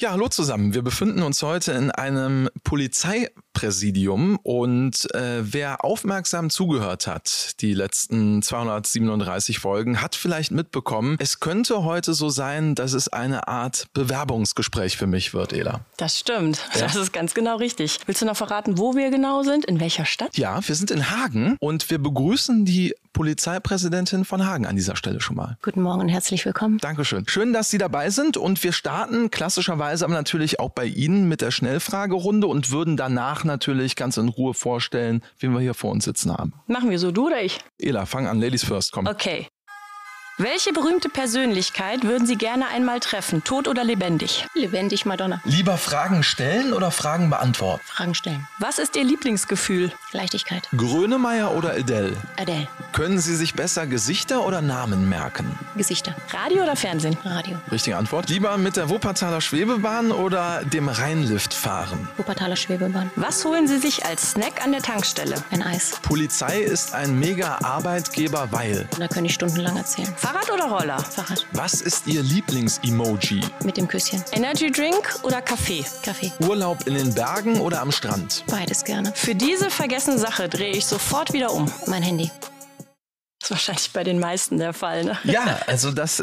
Ja, hallo zusammen. Wir befinden uns heute in einem Polizeipräsidium und äh, wer aufmerksam zugehört hat, die letzten 237 Folgen, hat vielleicht mitbekommen, es könnte heute so sein, dass es eine Art Bewerbungsgespräch für mich wird, Ela. Das stimmt. Ja? Das ist ganz genau richtig. Willst du noch verraten, wo wir genau sind? In welcher Stadt? Ja, wir sind in Hagen und wir begrüßen die Polizeipräsidentin von Hagen an dieser Stelle schon mal. Guten Morgen und herzlich willkommen. Dankeschön. Schön, dass Sie dabei sind und wir starten klassischerweise aber natürlich auch bei Ihnen mit der Schnellfragerunde und würden danach natürlich ganz in Ruhe vorstellen, wen wir hier vor uns sitzen haben. Machen wir so, du oder ich? Ela, fang an, Ladies first, komm. Okay. Welche berühmte Persönlichkeit würden Sie gerne einmal treffen, tot oder lebendig? Lebendig, Madonna. Lieber Fragen stellen oder Fragen beantworten? Fragen stellen. Was ist Ihr Lieblingsgefühl? Leichtigkeit. Grönemeyer oder Adele? Adele. Können Sie sich besser Gesichter oder Namen merken? Gesichter. Radio oder Fernsehen? Radio. Richtige Antwort. Lieber mit der Wuppertaler Schwebebahn oder dem Rheinlift fahren? Wuppertaler Schwebebahn. Was holen Sie sich als Snack an der Tankstelle? Ein Eis. Polizei ist ein mega Arbeitgeber, weil. Da kann ich stundenlang erzählen. Fahrrad oder Roller? Fahrrad. Was ist Ihr Lieblings-Emoji? Mit dem Küsschen. Energy Drink oder Kaffee? Kaffee. Urlaub in den Bergen oder am Strand? Beides gerne. Für diese vergessene Sache drehe ich sofort wieder um. Mein Handy. Das ist wahrscheinlich bei den meisten der Fall. Ne? Ja, also das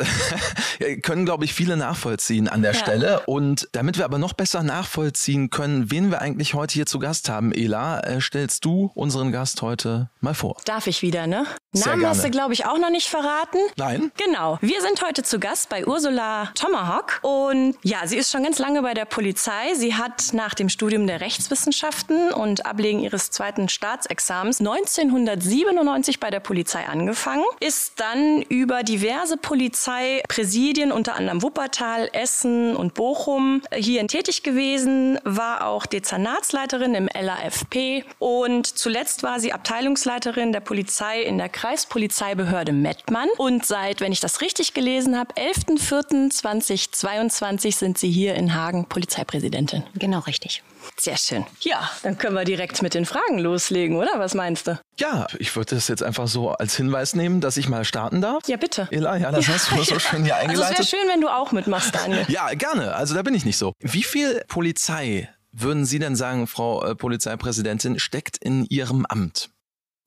können, glaube ich, viele nachvollziehen an der ja. Stelle. Und damit wir aber noch besser nachvollziehen können, wen wir eigentlich heute hier zu Gast haben, Ela, äh, stellst du unseren Gast heute mal vor. Darf ich wieder, ne? Sehr Namen gerne. hast du, glaube ich, auch noch nicht verraten. Nein. Genau. Wir sind heute zu Gast bei Ursula Tomahawk. Und ja, sie ist schon ganz lange bei der Polizei. Sie hat nach dem Studium der Rechtswissenschaften und Ablegen ihres zweiten Staatsexamens 1997 bei der Polizei angefangen, ist dann über diverse Polizeipräsidien, unter anderem Wuppertal, Essen und Bochum, hierhin tätig gewesen, war auch Dezernatsleiterin im LAFP und zuletzt war sie Abteilungsleiterin der Polizei in der Kreispolizeibehörde Mettmann. Und seit, wenn ich das richtig gelesen habe, 11.04.2022 sind Sie hier in Hagen Polizeipräsidentin. Genau richtig. Sehr schön. Ja, dann können wir direkt mit den Fragen loslegen, oder? Was meinst du? Ja, ich würde das jetzt einfach so als Hinweis nehmen, dass ich mal starten darf. Ja, bitte. Ela, ja, das hast du so schön hier eingeleitet. Also es wäre schön, wenn du auch mitmachst, Daniel. ja, gerne. Also da bin ich nicht so. Wie viel Polizei würden Sie denn sagen, Frau äh, Polizeipräsidentin, steckt in Ihrem Amt?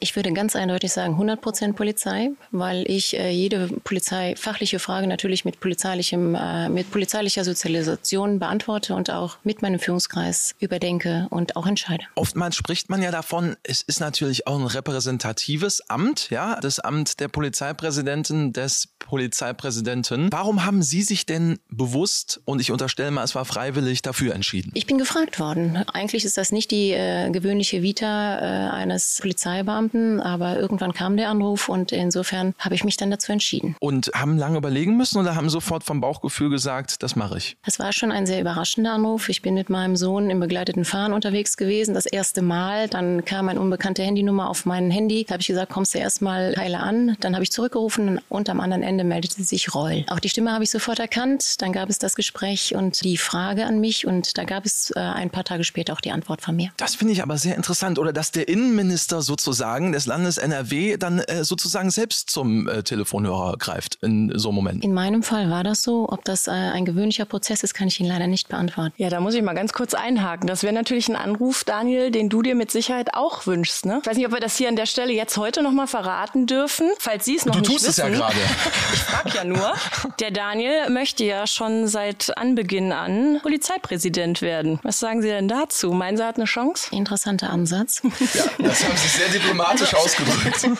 Ich würde ganz eindeutig sagen 100 Prozent Polizei, weil ich äh, jede polizeifachliche Frage natürlich mit polizeilichem, äh, mit polizeilicher Sozialisation beantworte und auch mit meinem Führungskreis überdenke und auch entscheide. Oftmals spricht man ja davon, es ist natürlich auch ein repräsentatives Amt, ja, das Amt der Polizeipräsidentin, des Polizeipräsidenten. Warum haben Sie sich denn bewusst, und ich unterstelle mal, es war freiwillig, dafür entschieden? Ich bin gefragt worden. Eigentlich ist das nicht die äh, gewöhnliche Vita äh, eines Polizeibeamten aber irgendwann kam der Anruf und insofern habe ich mich dann dazu entschieden. Und haben lange überlegen müssen oder haben sofort vom Bauchgefühl gesagt, das mache ich? Das war schon ein sehr überraschender Anruf. Ich bin mit meinem Sohn im begleiteten Fahren unterwegs gewesen, das erste Mal. Dann kam eine unbekannte Handynummer auf mein Handy. Da habe ich gesagt, kommst du erstmal heile an. Dann habe ich zurückgerufen und am anderen Ende meldete sich Reul. Auch die Stimme habe ich sofort erkannt. Dann gab es das Gespräch und die Frage an mich und da gab es äh, ein paar Tage später auch die Antwort von mir. Das finde ich aber sehr interessant. Oder dass der Innenminister sozusagen Fragen des Landes NRW dann äh, sozusagen selbst zum äh, Telefonhörer greift in so einem Moment. In meinem Fall war das so. Ob das äh, ein gewöhnlicher Prozess ist, kann ich Ihnen leider nicht beantworten. Ja, da muss ich mal ganz kurz einhaken. Das wäre natürlich ein Anruf, Daniel, den du dir mit Sicherheit auch wünschst. Ne? Ich weiß nicht, ob wir das hier an der Stelle jetzt heute noch mal verraten dürfen, falls Sie es noch du nicht tust wissen. es ja gerade. ich frage ja nur. Der Daniel möchte ja schon seit Anbeginn an Polizeipräsident werden. Was sagen Sie denn dazu? Meinen Sie, er hat eine Chance? Interessanter Ansatz. Ja, das haben Sie sehr diplomatisch ausgedrückt.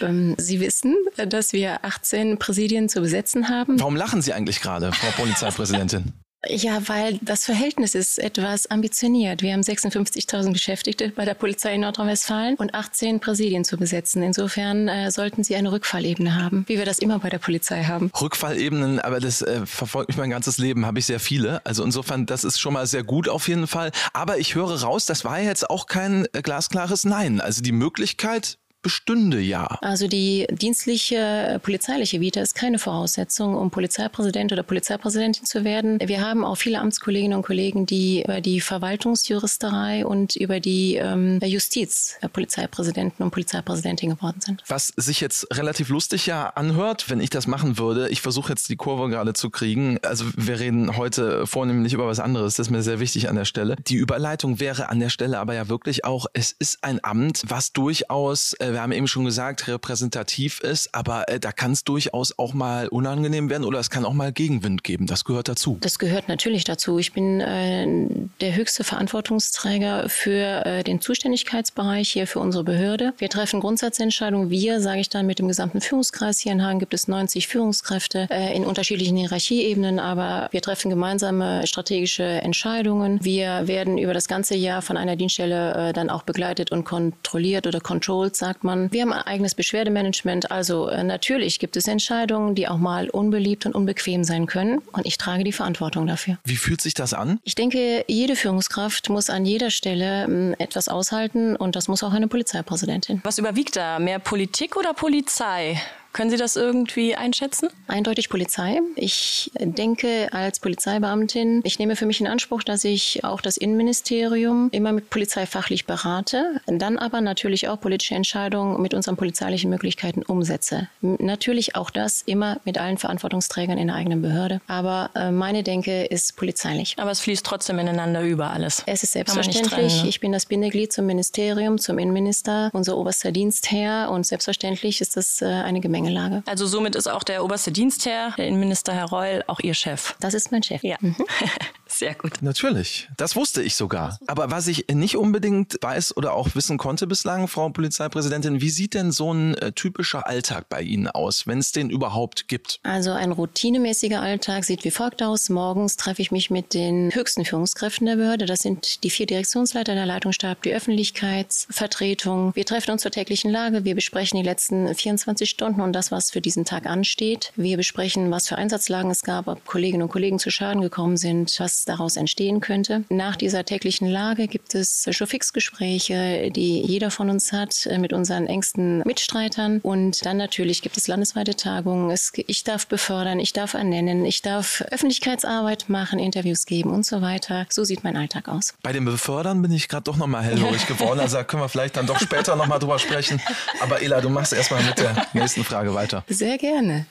Ähm, Sie wissen, dass wir 18 Präsidien zu besetzen haben. Warum lachen Sie eigentlich gerade, Frau Polizeipräsidentin? Ja, weil das Verhältnis ist etwas ambitioniert. Wir haben 56.000 Beschäftigte bei der Polizei in Nordrhein-Westfalen und 18 Präsidien zu besetzen. Insofern äh, sollten Sie eine Rückfallebene haben, wie wir das immer bei der Polizei haben. Rückfallebenen, aber das äh, verfolgt mich mein ganzes Leben, habe ich sehr viele. Also insofern, das ist schon mal sehr gut auf jeden Fall. Aber ich höre raus, das war jetzt auch kein äh, glasklares Nein. Also die Möglichkeit bestünde ja. Also die dienstliche äh, polizeiliche Vita ist keine Voraussetzung, um Polizeipräsident oder Polizeipräsidentin zu werden. Wir haben auch viele Amtskolleginnen und Kollegen, die über die Verwaltungsjuristerei und über die ähm, Justiz äh, Polizeipräsidenten und Polizeipräsidentin geworden sind. Was sich jetzt relativ lustig ja anhört, wenn ich das machen würde. Ich versuche jetzt die Kurve gerade zu kriegen. Also wir reden heute vornehmlich über was anderes. Das ist mir sehr wichtig an der Stelle. Die Überleitung wäre an der Stelle aber ja wirklich auch, es ist ein Amt, was durchaus, äh, wir haben eben schon gesagt, repräsentativ ist, aber äh, da kann es durchaus auch mal unangenehm werden oder es kann auch mal Gegenwind geben. Das gehört dazu. Das gehört natürlich dazu. Ich bin äh, der höchste Verantwortungsträger für äh, den Zuständigkeitsbereich hier für unsere Behörde. Wir treffen Grundsatzentscheidungen. Wir, sage ich dann, mit dem gesamten Führungskreis hier in Hagen gibt es 90 Führungskräfte äh, in unterschiedlichen Hierarchieebenen, aber wir treffen gemeinsame strategische Entscheidungen. Wir werden über das ganze Jahr von einer Dienststelle äh, dann auch begleitet und kontrolliert oder controlled, sagt man. Wir haben ein eigenes Beschwerdemanagement. Also äh, natürlich gibt es Entscheidungen, die auch mal unbeliebt und unbequem sein können. Und ich trage die Verantwortung dafür. Wie fühlt sich das an? Ich denke, jede Führungskraft muss an jeder Stelle ähm, etwas aushalten und das muss auch eine Polizeipräsidentin. Was überwiegt da? Mehr Politik oder Polizei? Können Sie das irgendwie einschätzen? Eindeutig Polizei. Ich denke als Polizeibeamtin, ich nehme für mich in Anspruch, dass ich auch das Innenministerium immer mit Polizei fachlich berate, dann aber natürlich auch politische Entscheidungen mit unseren polizeilichen Möglichkeiten umsetze. Natürlich auch das immer mit allen Verantwortungsträgern in der eigenen Behörde. Aber äh, meine Denke ist polizeilich. Aber es fließt trotzdem ineinander über alles. Es ist selbstverständlich. Trennen, ne? Ich bin das Bindeglied zum Ministerium, zum Innenminister, unser oberster Dienstherr und selbstverständlich ist das äh, eine Gemeinschaft Gemengelage. Also somit ist auch der oberste Dienstherr, der Innenminister Herr Reul, auch Ihr Chef. Das ist mein Chef. Ja. Mhm. Sehr gut. Natürlich. Das wusste ich sogar. Aber was ich nicht unbedingt weiß oder auch wissen konnte bislang, Frau Polizeipräsidentin, wie sieht denn so ein äh, typischer Alltag bei Ihnen aus, wenn es den überhaupt gibt? Also ein routinemäßiger Alltag sieht wie folgt aus. Morgens treffe ich mich mit den höchsten Führungskräften der Behörde. Das sind die vier Direktionsleiter der Leitungsstab, die Öffentlichkeitsvertretung. Wir treffen uns zur täglichen Lage. Wir besprechen die letzten 24 Stunden und das, was für diesen Tag ansteht. Wir besprechen, was für Einsatzlagen es gab, ob Kolleginnen und Kollegen zu Schaden gekommen sind, was daraus entstehen könnte. Nach dieser täglichen Lage gibt es Showfix-Gespräche, die jeder von uns hat äh, mit unseren engsten Mitstreitern. Und dann natürlich gibt es landesweite Tagungen. Es, ich darf befördern, ich darf ernennen, ich darf Öffentlichkeitsarbeit machen, Interviews geben und so weiter. So sieht mein Alltag aus. Bei dem Befördern bin ich gerade doch nochmal hellhörig geworden. Also da können wir vielleicht dann doch später nochmal drüber sprechen. Aber Ela, du machst erstmal mit der nächsten Frage weiter. Sehr gerne.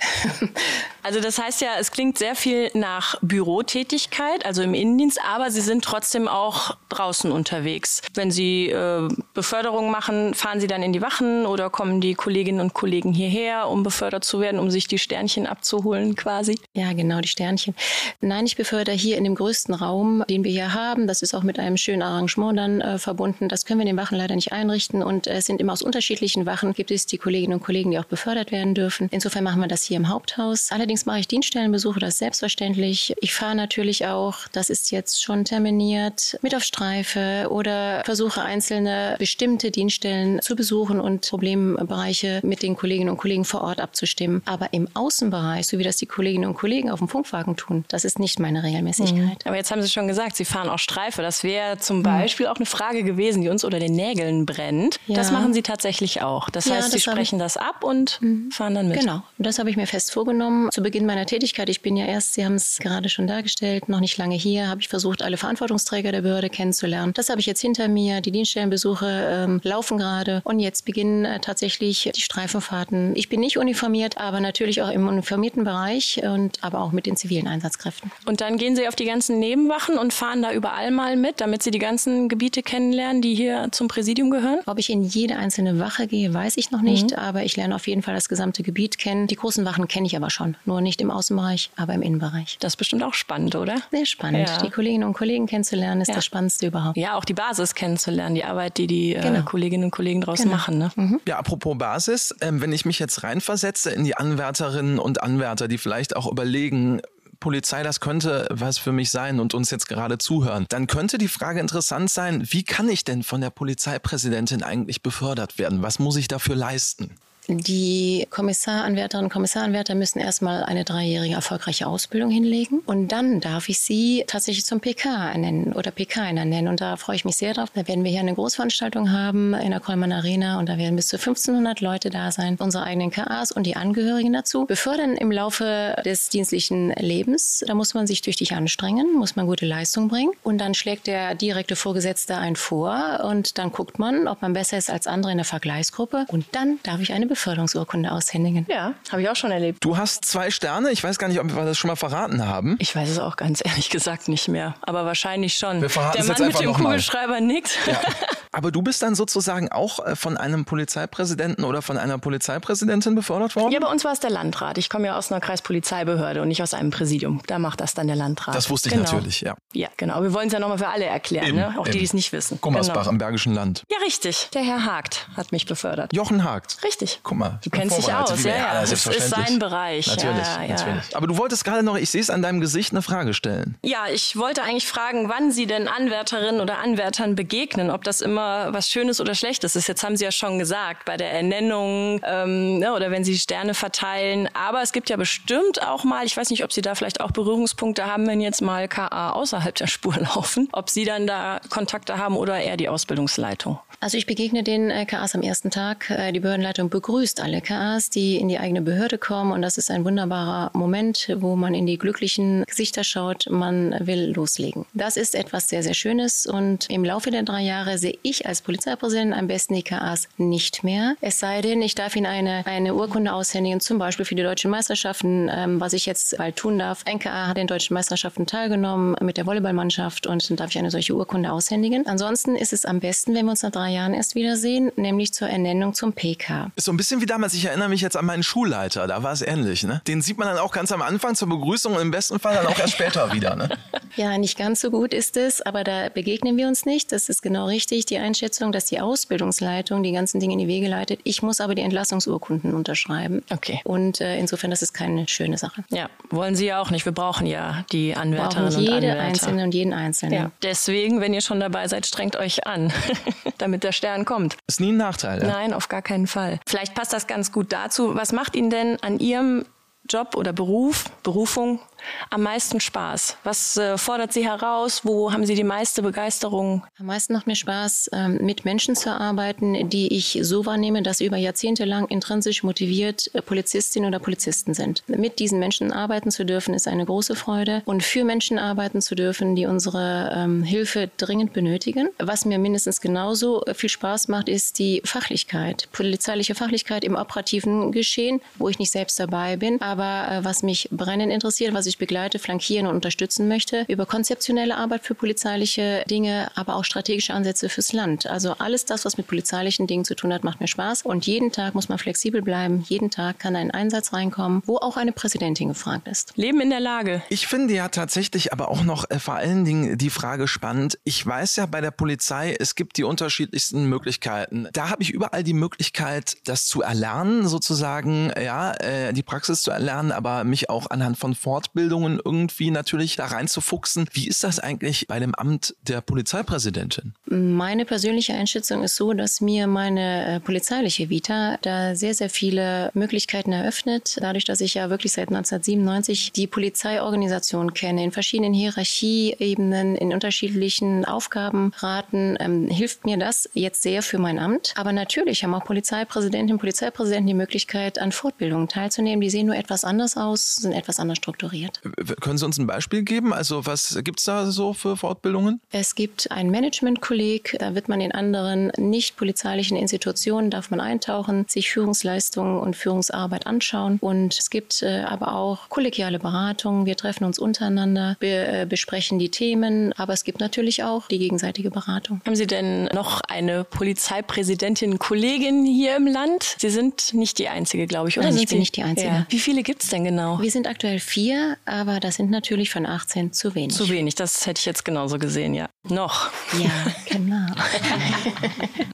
Also das heißt ja, es klingt sehr viel nach Bürotätigkeit, also im Innendienst, aber Sie sind trotzdem auch draußen unterwegs. Wenn Sie äh, Beförderung machen, fahren Sie dann in die Wachen oder kommen die Kolleginnen und Kollegen hierher, um befördert zu werden, um sich die Sternchen abzuholen quasi? Ja, genau, die Sternchen. Nein, ich befördere hier in dem größten Raum, den wir hier haben. Das ist auch mit einem schönen Arrangement dann äh, verbunden. Das können wir in den Wachen leider nicht einrichten und äh, es sind immer aus unterschiedlichen Wachen gibt es die Kolleginnen und Kollegen, die auch befördert werden dürfen. Insofern machen wir das hier im Haupthaus. Allerdings mache ich Dienststellenbesuche, das ist selbstverständlich. Ich fahre natürlich auch, das ist jetzt schon terminiert, mit auf Streife oder versuche einzelne bestimmte Dienststellen zu besuchen und Problembereiche mit den Kolleginnen und Kollegen vor Ort abzustimmen. Aber im Außenbereich, so wie das die Kolleginnen und Kollegen auf dem Funkwagen tun, das ist nicht meine Regelmäßigkeit. Mhm. Aber jetzt haben Sie schon gesagt, Sie fahren auch Streife. Das wäre zum mhm. Beispiel auch eine Frage gewesen, die uns unter den Nägeln brennt. Ja. Das machen Sie tatsächlich auch. Das ja, heißt, Sie sprechen das ab und mhm. fahren dann mit. Genau. Das habe ich mir fest vorgenommen. Zu Beginn meiner Tätigkeit, ich bin ja erst, Sie haben es gerade schon dargestellt, noch nicht lange hier, habe ich versucht, alle Verantwortungsträger der Behörde kennenzulernen. Das habe ich jetzt hinter mir. Die Dienststellenbesuche ähm, laufen gerade und jetzt beginnen äh, tatsächlich die Streifenfahrten. Ich bin nicht uniformiert, aber natürlich auch im uniformierten Bereich und aber auch mit den zivilen Einsatzkräften. Und dann gehen Sie auf die ganzen Nebenwachen und fahren da überall mal mit, damit Sie die ganzen Gebiete kennenlernen, die hier zum Präsidium gehören? Ob ich in jede einzelne Wache gehe, weiß ich noch nicht, mhm. aber ich lerne auf jeden Fall das gesamte Gebiet kennen. Die großen Wachen kenne ich aber schon, nur nicht im Außenbereich, aber im Innenbereich. Das ist bestimmt auch spannend, oder? Sehr spannend. Ja. Die Kolleginnen und Kollegen kennenzulernen, ist ja. das Spannendste überhaupt. Ja, auch die Basis kennenzulernen, die Arbeit, die die äh, genau. äh, Kolleginnen und Kollegen draußen genau. machen. Ne? Mhm. Ja, apropos Basis, ähm, wenn ich mich jetzt reinversetze in die Anwärterinnen und Anwärter, die vielleicht auch überlegen, Polizei, das könnte was für mich sein und uns jetzt gerade zuhören, dann könnte die Frage interessant sein, wie kann ich denn von der Polizeipräsidentin eigentlich befördert werden? Was muss ich dafür leisten? Die Kommissaranwärterinnen und Kommissaranwärter müssen erstmal eine dreijährige erfolgreiche Ausbildung hinlegen und dann darf ich sie tatsächlich zum PK ernennen oder PK nennen und da freue ich mich sehr drauf. Da werden wir hier eine Großveranstaltung haben in der Kolman Arena und da werden bis zu 1500 Leute da sein, unsere eigenen KAs und die Angehörigen dazu. Befördern im Laufe des dienstlichen Lebens, da muss man sich tüchtig anstrengen, muss man gute Leistung bringen und dann schlägt der direkte Vorgesetzte ein vor und dann guckt man, ob man besser ist als andere in der Vergleichsgruppe und dann darf ich eine Beförderungsurkunde aushändigen. Ja, habe ich auch schon erlebt. Du hast zwei Sterne. Ich weiß gar nicht, ob wir das schon mal verraten haben. Ich weiß es auch ganz ehrlich gesagt nicht mehr, aber wahrscheinlich schon. Wir Der Mann mit dem Kugelschreiber nickt. Ja. Aber du bist dann sozusagen auch äh, von einem Polizeipräsidenten oder von einer Polizeipräsidentin befördert worden? Ja, bei uns war es der Landrat. Ich komme ja aus einer Kreispolizeibehörde und nicht aus einem Präsidium. Da macht das dann der Landrat. Das wusste ich genau. natürlich, ja. Ja, genau. Wir wollen es ja nochmal für alle erklären, Eben, ne? auch die, eben. die es nicht wissen. Gummersbach Genau. im Bergischen Land. Ja, richtig. Der Herr Hagt hat mich befördert. Jochen Hagt. Richtig. Guck mal. Du kennst dich aus, ja, ja. Das ist sein Bereich. Natürlich, Ja, ja, ja. natürlich. Aber du wolltest gerade noch, ich sehe es an deinem Gesicht, eine Frage stellen. Ja, ich wollte eigentlich fragen, wann Sie denn Anwärterinnen oder Anwärtern begegnen, ob das immer was Schönes oder Schlechtes ist. Jetzt haben Sie ja schon gesagt, bei der Ernennung ähm, ne, oder wenn Sie Sterne verteilen. Aber es gibt ja bestimmt auch mal, ich weiß nicht, ob Sie da vielleicht auch Berührungspunkte haben, wenn jetzt mal KA außerhalb der Spur laufen, ob Sie dann da Kontakte haben oder eher die Ausbildungsleitung. Also ich begegne den äh, KAs am ersten Tag. Äh, Die Behördenleitung begrüßt alle KAs, die in die eigene Behörde kommen. Und das ist ein wunderbarer Moment, wo man in die glücklichen Gesichter schaut. Man will loslegen. Das ist etwas sehr, sehr Schönes. Und im Laufe der drei Jahre sehe ich als Polizeipräsident am besten die KAs nicht mehr. Es sei denn, ich darf Ihnen eine, eine Urkunde aushändigen, zum Beispiel für die deutschen Meisterschaften, ähm, was ich jetzt bald tun darf. Ein KA hat in deutschen Meisterschaften teilgenommen mit der Volleyballmannschaft und dann darf ich eine solche Urkunde aushändigen. Ansonsten ist es am besten, wenn wir uns nach drei Jahren erst wiedersehen, nämlich zur Ernennung zum PK. Ist so ein bisschen wie damals, ich erinnere mich jetzt an meinen Schulleiter, da war es ähnlich. Ne? Den sieht man dann auch ganz am Anfang zur Begrüßung und im besten Fall dann auch erst später wieder. Ne? Ja, nicht ganz so gut ist es, aber da begegnen wir uns nicht. Das ist genau richtig, die Einschätzung, dass die Ausbildungsleitung die ganzen Dinge in die Wege leitet. Ich muss aber die Entlassungsurkunden unterschreiben. Okay. Und äh, insofern, das ist keine schöne Sache. Ja, wollen Sie ja auch nicht. Wir brauchen ja die Anwärterinnen brauchen und jede Anwärter. Einzelne und jeden Einzelnen. Ja. Deswegen, wenn ihr schon dabei seid, strengt euch an, damit der Stern kommt. Ist nie ein Nachteil. Ja? Nein, auf gar keinen Fall. Vielleicht passt das ganz gut dazu. Was macht Ihnen denn an Ihrem Job oder Beruf, Berufung am meisten Spaß? Was äh, fordert Sie heraus? Wo haben Sie die meiste Begeisterung? Am meisten macht mir Spaß, ähm, mit Menschen zu arbeiten, die ich so wahrnehme, dass über Jahrzehnte lang intrinsisch motiviert äh, Polizistinnen oder Polizisten sind. Mit diesen Menschen arbeiten zu dürfen, ist eine große Freude. Und für Menschen arbeiten zu dürfen, die unsere ähm, Hilfe dringend benötigen. Was mir mindestens genauso viel Spaß macht, ist die Fachlichkeit. Polizeiliche Fachlichkeit im operativen Geschehen, wo ich nicht selbst dabei bin. Aber äh, was mich brennend interessiert, was ich begleite, flankieren und unterstützen möchte, über konzeptionelle Arbeit für polizeiliche Dinge, aber auch strategische Ansätze fürs Land. Also alles das, was mit polizeilichen Dingen zu tun hat, macht mir Spaß. Und jeden Tag muss man flexibel bleiben. Jeden Tag kann ein Einsatz reinkommen, wo auch eine Präsidentin gefragt ist. Leben in der Lage. Ich finde ja tatsächlich aber auch noch äh, vor allen Dingen die Frage spannend. Ich weiß ja bei der Polizei, es gibt die unterschiedlichsten Möglichkeiten. Da habe ich überall die Möglichkeit, das zu erlernen, sozusagen, ja, äh, die Praxis zu erlernen, aber mich auch anhand von Fortbildungen irgendwie natürlich da reinzufuchsen. Wie ist das eigentlich bei dem Amt der Polizeipräsidentin? Meine persönliche Einschätzung ist so, dass mir meine äh, polizeiliche Vita da sehr, sehr viele Möglichkeiten eröffnet. Dadurch, dass ich ja wirklich seit 1997 die Polizeiorganisation kenne, in verschiedenen Hierarchieebenen, in unterschiedlichen Aufgabenraten, ähm, hilft mir das jetzt sehr für mein Amt. Aber natürlich haben auch Polizeipräsidentinnen und Polizeipräsidenten die Möglichkeit, an Fortbildungen teilzunehmen. Die sehen nur etwas anders aus, sind etwas anders strukturiert. W- Können Sie uns ein Beispiel geben? Also was gibt's da so für Fortbildungen? Es gibt ein Management-Kolleg, da wird man in anderen nicht polizeilichen Institutionen, darf man eintauchen, sich Führungsleistungen und Führungsarbeit anschauen. Und es gibt äh, aber auch kollegiale Beratungen. Wir treffen uns untereinander, be äh, besprechen die Themen, aber es gibt natürlich auch die gegenseitige Beratung. Haben Sie denn noch eine Polizeipräsidentin, Kollegin hier im Land? Sie sind nicht die Einzige, glaube ich, oder Nein, sind ich bin Sie? nicht die Einzige. Ja. Wie viele gibt es denn genau? Wir sind aktuell vier, aber das sind natürlich von 18 zu wenig. Zu wenig, das hätte ich jetzt genauso gesehen, ja. Noch. Ja, genau.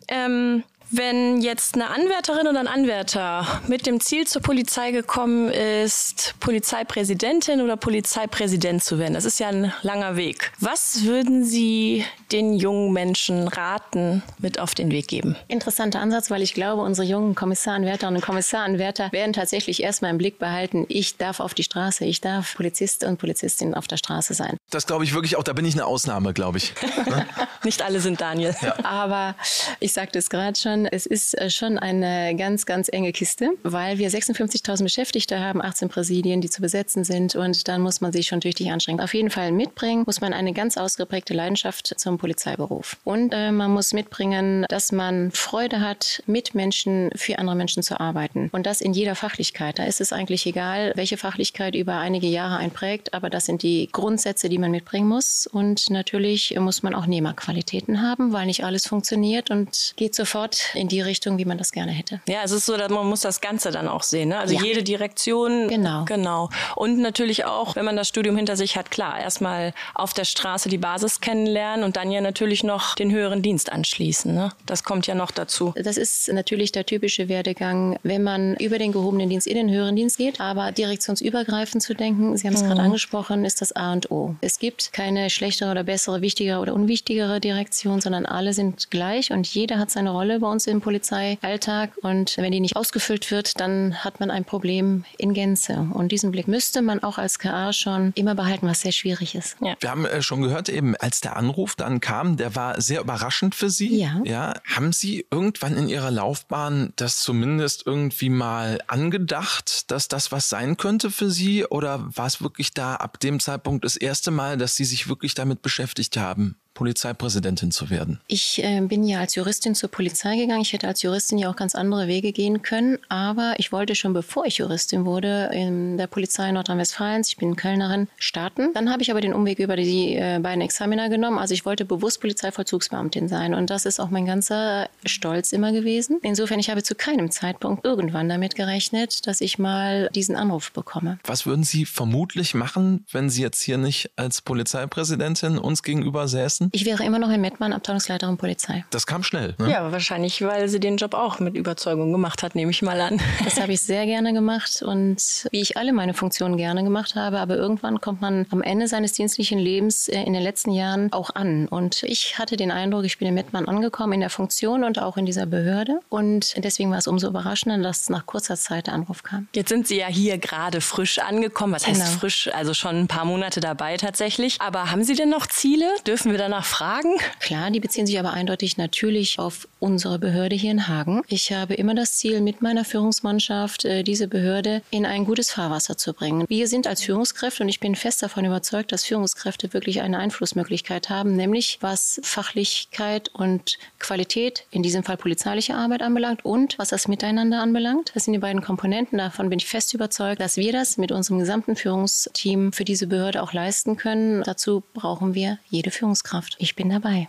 Ähm, Wenn jetzt eine Anwärterin oder ein Anwärter mit dem Ziel zur Polizei gekommen ist, Polizeipräsidentin oder Polizeipräsident zu werden, das ist ja ein langer Weg. Was würden Sie den jungen Menschen raten, mit auf den Weg geben? Interessanter Ansatz, weil ich glaube, unsere jungen Kommissarenwärterinnen und Kommissarenwärter werden tatsächlich erstmal im Blick behalten, ich darf auf die Straße, ich darf Polizist und Polizistin auf der Straße sein. Das glaube ich wirklich auch, da bin ich eine Ausnahme, glaube ich. Nicht alle sind Daniel. Ja. Aber ich sagte es gerade schon, es ist äh, schon eine ganz, ganz enge Kiste, weil wir 56.000 Beschäftigte haben, 18 Präsidien, die zu besetzen sind und dann muss man sich schon tüchtig anstrengen. Auf jeden Fall mitbringen muss man eine ganz ausgeprägte Leidenschaft zum Polizeiberuf. Und äh, man muss mitbringen, dass man Freude hat, mit Menschen, für andere Menschen zu arbeiten. Und das in jeder Fachlichkeit. Da ist es eigentlich egal, welche Fachlichkeit über einige Jahre einprägt, aber das sind die Grundsätze, die man mitbringen muss. Und natürlich muss man auch Nehmerqualitäten haben, weil nicht alles funktioniert und geht sofort in die Richtung, wie man das gerne hätte. Ja, es ist so, dass man muss das Ganze dann auch sehen. Ne? Also ja. jede Direktion. Genau. Genau. Und natürlich auch, wenn man das Studium hinter sich hat, klar, erstmal auf der Straße die Basis kennenlernen und dann ja natürlich noch den höheren Dienst anschließen. Ne? Das kommt ja noch dazu. Das ist natürlich der typische Werdegang, wenn man über den gehobenen Dienst in den höheren Dienst geht. Aber direktionsübergreifend zu denken, Sie haben es mhm. gerade angesprochen, ist das A und O. Es gibt keine schlechtere oder bessere, wichtigere oder unwichtigere Direktion, sondern alle sind gleich und jeder hat seine Rolle bei uns im Polizeialltag. Und wenn die nicht ausgefüllt wird, dann hat man ein Problem in Gänze. Und diesen Blick müsste man auch als KA schon immer behalten, was sehr schwierig ist. Ja. Wir haben äh, schon gehört, eben als der Anruf dann kam, der war sehr überraschend für Sie. Ja. ja. Haben Sie irgendwann in Ihrer Laufbahn das zumindest irgendwie mal angedacht, dass das was sein könnte für Sie? Oder war es wirklich da ab dem Zeitpunkt das erste Mal, dass Sie sich wirklich damit beschäftigt haben? Polizeipräsidentin zu werden? Ich äh, bin ja als Juristin zur Polizei gegangen. Ich hätte als Juristin ja auch ganz andere Wege gehen können. Aber ich wollte schon, bevor ich Juristin wurde, in der Polizei Nordrhein-Westfalens, ich bin Kölnerin, starten. Dann habe ich aber den Umweg über die äh, beiden Examiner genommen. Also ich wollte bewusst Polizeivollzugsbeamtin sein. Und das ist auch mein ganzer Stolz immer gewesen. Insofern, ich habe zu keinem Zeitpunkt irgendwann damit gerechnet, dass ich mal diesen Anruf bekomme. Was würden Sie vermutlich machen, wenn Sie jetzt hier nicht als Polizeipräsidentin uns gegenüber säßen? Lassen? Ich wäre immer noch in Mettmann, Abteilungsleiterin Polizei. Das kam schnell. Ne? Ja, wahrscheinlich, weil sie den Job auch mit Überzeugung gemacht hat, nehme ich mal an. Das habe ich sehr gerne gemacht und wie ich alle meine Funktionen gerne gemacht habe. Aber irgendwann kommt man am Ende seines dienstlichen Lebens äh, in den letzten Jahren auch an. Und ich hatte den Eindruck, ich bin in Mettmann angekommen in der Funktion und auch in dieser Behörde. Und deswegen war es umso überraschender, dass nach kurzer Zeit der Anruf kam. Jetzt sind Sie ja hier gerade frisch angekommen. Was heißt genau. frisch? Also schon ein paar Monate dabei tatsächlich. Aber haben Sie denn noch Ziele? Dürfen wir dann danach fragen? Klar, die beziehen sich aber eindeutig natürlich auf unsere Behörde hier in Hagen. Ich habe immer das Ziel, mit meiner Führungsmannschaft äh, diese Behörde in ein gutes Fahrwasser zu bringen. Wir sind als Führungskräfte und ich bin fest davon überzeugt, dass Führungskräfte wirklich eine Einflussmöglichkeit haben, nämlich was Fachlichkeit und Qualität, in diesem Fall polizeiliche Arbeit anbelangt und was das Miteinander anbelangt. Das sind die beiden Komponenten. Davon bin ich fest überzeugt, dass wir das mit unserem gesamten Führungsteam für diese Behörde auch leisten können. Dazu brauchen wir jede Führungskraft. Führungskraft. Ich bin dabei.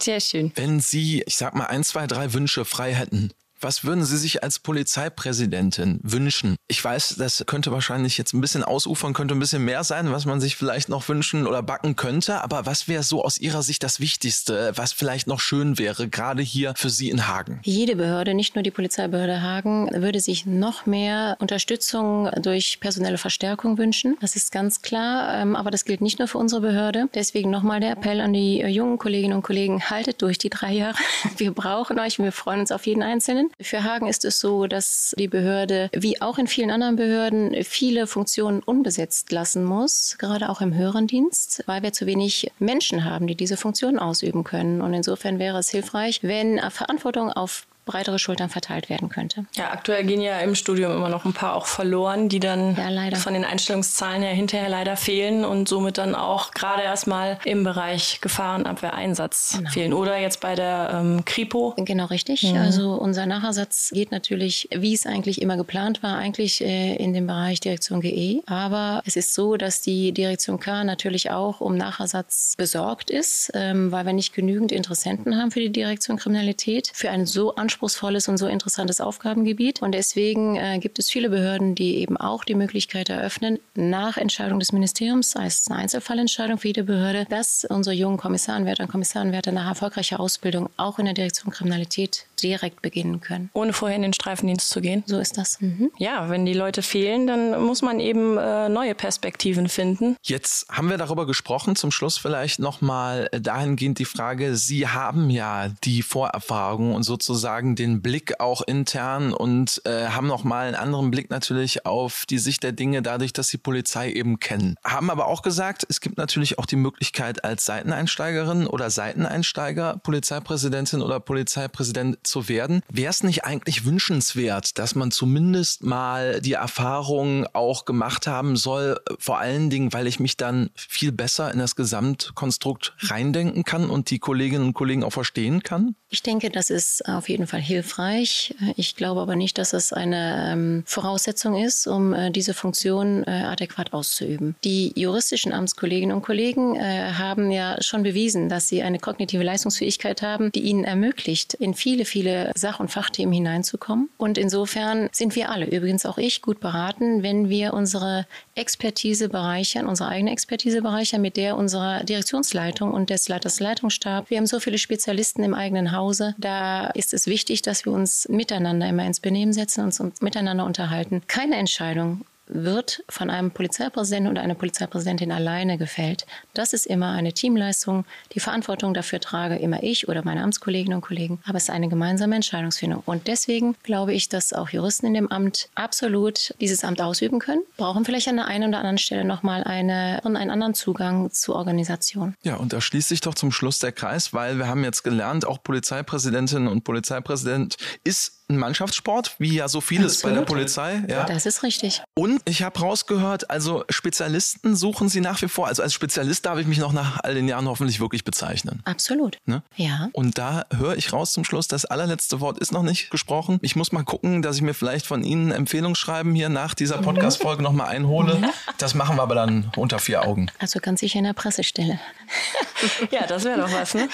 Sehr schön. Wenn Sie, ich sag mal, ein, zwei, drei Wünsche frei hätten, was würden Sie sich als Polizeipräsidentin wünschen? Ich weiß, das könnte wahrscheinlich jetzt ein bisschen ausufern, könnte ein bisschen mehr sein, was man sich vielleicht noch wünschen oder backen könnte. Aber was wäre so aus Ihrer Sicht das Wichtigste, was vielleicht noch schön wäre, gerade hier für Sie in Hagen? Jede Behörde, nicht nur die Polizeibehörde Hagen, würde sich noch mehr Unterstützung durch personelle Verstärkung wünschen. Das ist ganz klar. Ähm, aber das gilt nicht nur für unsere Behörde. Deswegen nochmal der Appell an die jungen Kolleginnen und Kollegen, haltet durch die drei Jahre. Wir brauchen euch und wir freuen uns auf jeden Einzelnen. Für Hagen ist es so, dass die Behörde, wie auch in vielen anderen Behörden, viele Funktionen unbesetzt lassen muss, gerade auch im höheren Dienst, weil wir zu wenig Menschen haben, die diese Funktionen ausüben können. Und insofern wäre es hilfreich, wenn Verantwortung auf breitere Schultern verteilt werden könnte. Ja, aktuell gehen ja im Studium immer noch ein paar auch verloren, die dann ja, von den Einstellungszahlen her hinterher leider fehlen und somit dann auch gerade erstmal im Bereich Gefahrenabwehreinsatz genau. fehlen. Oder jetzt bei der ähm, Kripo. Genau, richtig. Mhm. Also unser Nachersatz geht natürlich, wie es eigentlich immer geplant war, eigentlich äh, in den Bereich Direktion GE. Aber es ist so, dass die Direktion K natürlich auch um Nachersatz besorgt ist, ähm, weil wir nicht genügend Interessenten haben für die Direktion Kriminalität. Für einen so anspruchsvollen anspruchsvolles und so interessantes Aufgabengebiet. Und deswegen äh, gibt es viele Behörden, die eben auch die Möglichkeit eröffnen, nach Entscheidung des Ministeriums, sei es eine Einzelfallentscheidung für jede Behörde, dass unsere jungen Kommissarenwärter und Kommissarenwärter nach erfolgreicher Ausbildung auch in der Direktion Kriminalität direkt beginnen können. Ohne vorher in den Streifendienst zu gehen. So ist das. Mhm. Ja, wenn die Leute fehlen, dann muss man eben äh, neue Perspektiven finden. Jetzt haben wir darüber gesprochen. Zum Schluss vielleicht nochmal dahingehend die Frage, Sie haben ja die Vorerfahrung und sozusagen den Blick auch intern und äh, haben nochmal einen anderen Blick natürlich auf die Sicht der Dinge dadurch, dass Sie Polizei eben kennen. Haben aber auch gesagt, es gibt natürlich auch die Möglichkeit als Seiteneinsteigerin oder Seiteneinsteiger Polizeipräsidentin oder Polizeipräsident zu werden. Wäre es nicht eigentlich wünschenswert, dass man zumindest mal die Erfahrung auch gemacht haben soll, vor allen Dingen, weil ich mich dann viel besser in das Gesamtkonstrukt reindenken kann und die Kolleginnen und Kollegen auch verstehen kann? Ich denke, das ist auf jeden Fall hilfreich. Ich glaube aber nicht, dass es eine ähm, Voraussetzung ist, um äh, diese Funktion äh, adäquat auszuüben. Die juristischen Amtskolleginnen und Kollegen äh, haben ja schon bewiesen, dass sie eine kognitive Leistungsfähigkeit haben, die ihnen ermöglicht, in viele, viele Sach- und Fachthemen hineinzukommen. Und insofern sind wir alle, übrigens auch ich, gut beraten, wenn wir unsere Expertise bereichern, unsere eigene Expertise bereichern mit der unserer Direktionsleitung und des Leiters Leitungsstab. Wir haben so viele Spezialisten im eigenen Hause. Da ist es wichtig, dass wir uns miteinander immer ins Benehmen setzen und uns miteinander unterhalten. Keine Entscheidung wird von einem Polizeipräsidenten oder einer Polizeipräsidentin alleine gefällt. Das ist immer eine Teamleistung. Die Verantwortung dafür trage immer ich oder meine Amtskolleginnen und Kollegen. Aber es ist eine gemeinsame Entscheidungsfindung. Und deswegen glaube ich, dass auch Juristen in dem Amt absolut dieses Amt ausüben können, brauchen vielleicht an der einen oder anderen Stelle nochmal eine, einen anderen Zugang zur Organisation. Ja, und da schließt sich doch zum Schluss der Kreis, weil wir haben jetzt gelernt, auch Polizeipräsidentin und Polizeipräsident ist ein Mannschaftssport, wie ja so vieles Absolut. bei der Polizei. Ja. Das ist richtig. Und ich habe rausgehört, also Spezialisten suchen Sie nach wie vor. Also als Spezialist darf ich mich noch nach all den Jahren hoffentlich wirklich bezeichnen. Absolut. Ne? Ja. Und da höre ich raus zum Schluss, das allerletzte Wort ist noch nicht gesprochen. Ich muss mal gucken, dass ich mir vielleicht von Ihnen Empfehlungsschreiben hier nach dieser Podcast-Folge nochmal einhole. Das machen wir aber dann unter vier Augen. Also ganz sicher in der Pressestelle. ja, das wäre doch was, ne?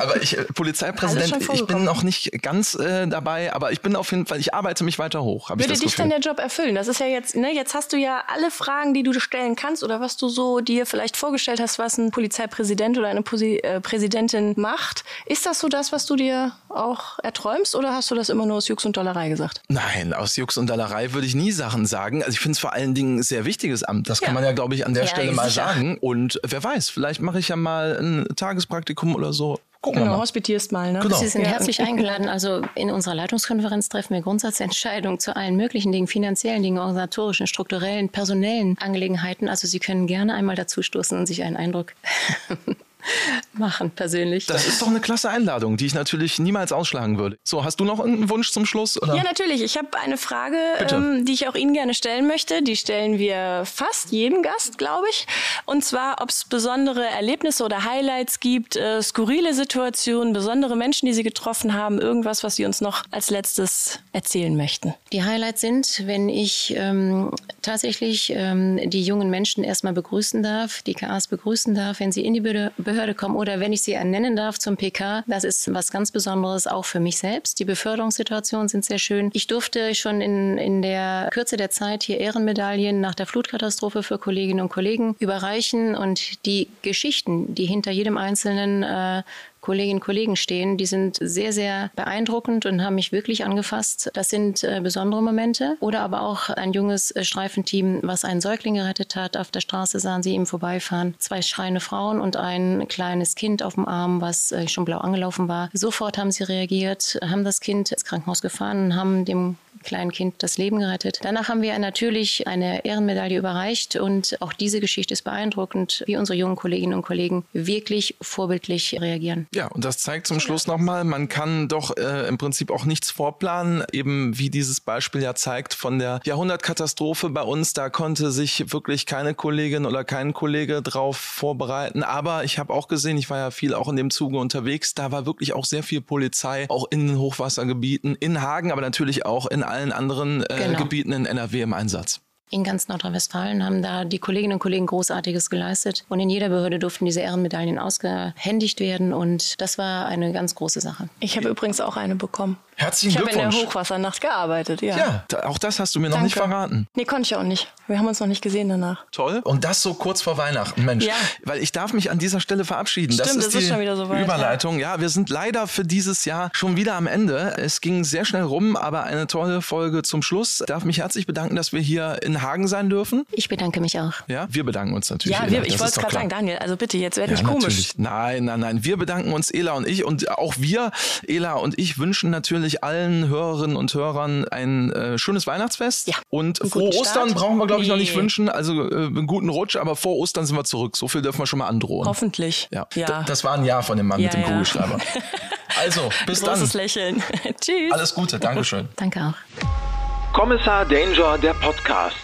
Aber ich, äh, Polizeipräsident, ich bin noch nicht ganz äh, dabei, aber ich bin auf jeden Fall, ich arbeite mich weiter hoch. Würde dich Gefühl. denn der Job erfüllen? Das ist ja jetzt, ne, jetzt hast du ja alle Fragen, die du stellen kannst oder was du so dir vielleicht vorgestellt hast, was ein Polizeipräsident oder eine Posi äh, Präsidentin macht. Ist das so das, was du dir auch erträumst oder hast du das immer nur aus Jux und Dollerei gesagt? Nein, aus Jux und Dollerei würde ich nie Sachen sagen. Also ich finde es vor allen Dingen ein sehr wichtiges Amt. Das ja. kann man ja, glaube ich, an der ja, Stelle mal sicher. sagen. Und wer weiß, vielleicht mache ich ja mal ein Tagespraktikum oder so. Gucken genau, hospitierst mal. Ne? Genau. Sie sind ja. herzlich eingeladen. Also in unserer Leitungskonferenz treffen wir Grundsatzentscheidungen zu allen möglichen Dingen, finanziellen Dingen, organisatorischen, strukturellen, personellen Angelegenheiten. Also Sie können gerne einmal dazu stoßen und sich einen Eindruck machen, persönlich. Das ist doch eine klasse Einladung, die ich natürlich niemals ausschlagen würde. So, hast du noch einen Wunsch zum Schluss? Oder? Ja, natürlich. Ich habe eine Frage, ähm, die ich auch Ihnen gerne stellen möchte. Die stellen wir fast jedem Gast, glaube ich. Und zwar, ob es besondere Erlebnisse oder Highlights gibt, äh, skurrile Situationen, besondere Menschen, die Sie getroffen haben, irgendwas, was Sie uns noch als letztes erzählen möchten. Die Highlights sind, wenn ich ähm, tatsächlich ähm, die jungen Menschen erstmal begrüßen darf, die KAs begrüßen darf, wenn sie in die Behörde Behörde kommen oder wenn ich sie ernennen darf zum PK, das ist was ganz Besonderes auch für mich selbst. Die Beförderungssituationen sind sehr schön. Ich durfte schon in, in der Kürze der Zeit hier Ehrenmedaillen nach der Flutkatastrophe für Kolleginnen und Kollegen überreichen und die Geschichten, die hinter jedem einzelnen äh, Kolleginnen und Kollegen stehen, die sind sehr, sehr beeindruckend und haben mich wirklich angefasst. Das sind äh, besondere Momente. Oder aber auch ein junges äh, Streifenteam, was einen Säugling gerettet hat. Auf der Straße sahen sie ihm vorbeifahren. Zwei schreiende Frauen und ein kleines Kind auf dem Arm, was äh, schon blau angelaufen war. Sofort haben sie reagiert, haben das Kind ins Krankenhaus gefahren und haben dem kleinen Kind das Leben gerettet. Danach haben wir natürlich eine Ehrenmedaille überreicht und auch diese Geschichte ist beeindruckend, wie unsere jungen Kolleginnen und Kollegen wirklich vorbildlich reagieren. Ja, und das zeigt zum Schluss nochmal, man kann doch äh, im Prinzip auch nichts vorplanen, eben wie dieses Beispiel ja zeigt von der Jahrhundertkatastrophe bei uns, da konnte sich wirklich keine Kollegin oder kein Kollege drauf vorbereiten, aber ich habe auch gesehen, ich war ja viel auch in dem Zuge unterwegs, da war wirklich auch sehr viel Polizei, auch in den Hochwassergebieten, in Hagen, aber natürlich auch in allen anderen äh, genau. Gebieten in NRW im Einsatz. In ganz Nordrhein-Westfalen haben da die Kolleginnen und Kollegen Großartiges geleistet. Und in jeder Behörde durften diese Ehrenmedaillen ausgehändigt werden. Und das war eine ganz große Sache. Ich habe übrigens auch eine bekommen. Herzlichen ich habe in Glückwunsch. der Hochwassernacht gearbeitet, ja. ja, da- auch das hast du mir noch Danke. nicht verraten. Nee, konnte ich auch nicht. Wir haben uns noch nicht gesehen danach. Toll. Und das so kurz vor Weihnachten, Mensch. Ja. Weil ich darf mich an dieser Stelle verabschieden. das Stimmt, ist es die ist schon wieder soweit, Überleitung. Ja. wir sind leider für dieses Jahr schon wieder am Ende. Es ging sehr schnell rum, aber eine tolle Folge zum Schluss. Ich darf mich herzlich bedanken, dass wir hier in Hagen sein dürfen. Ich bedanke mich auch. Ja, wir bedanken uns natürlich. Ja, wir, das ich ist wollte es gerade sagen, Daniel, also bitte, jetzt werd Ja, nicht komisch. natürlich. Nein, nein, nein. Wir bedanken uns, Ela und ich. Und auch wir, Ela und ich, wünschen natürlich allen Hörerinnen und Hörern ein äh, schönes Weihnachtsfest. Ja. Und Einen frohe Ostern Start. brauchen wir, glaube ich, noch nicht Nee. wünschen. Also äh, einen guten Rutsch, aber vor Ostern sind wir zurück. So viel dürfen wir schon mal androhen. Hoffentlich. Ja. ja. Das war ein Ja von dem Mann Ja, mit dem ja. Kugelschreiber. Also, bis dann. Großes Lächeln. Tschüss. Alles Gute. Dankeschön. Danke auch. Kommissar Danger, der Podcast.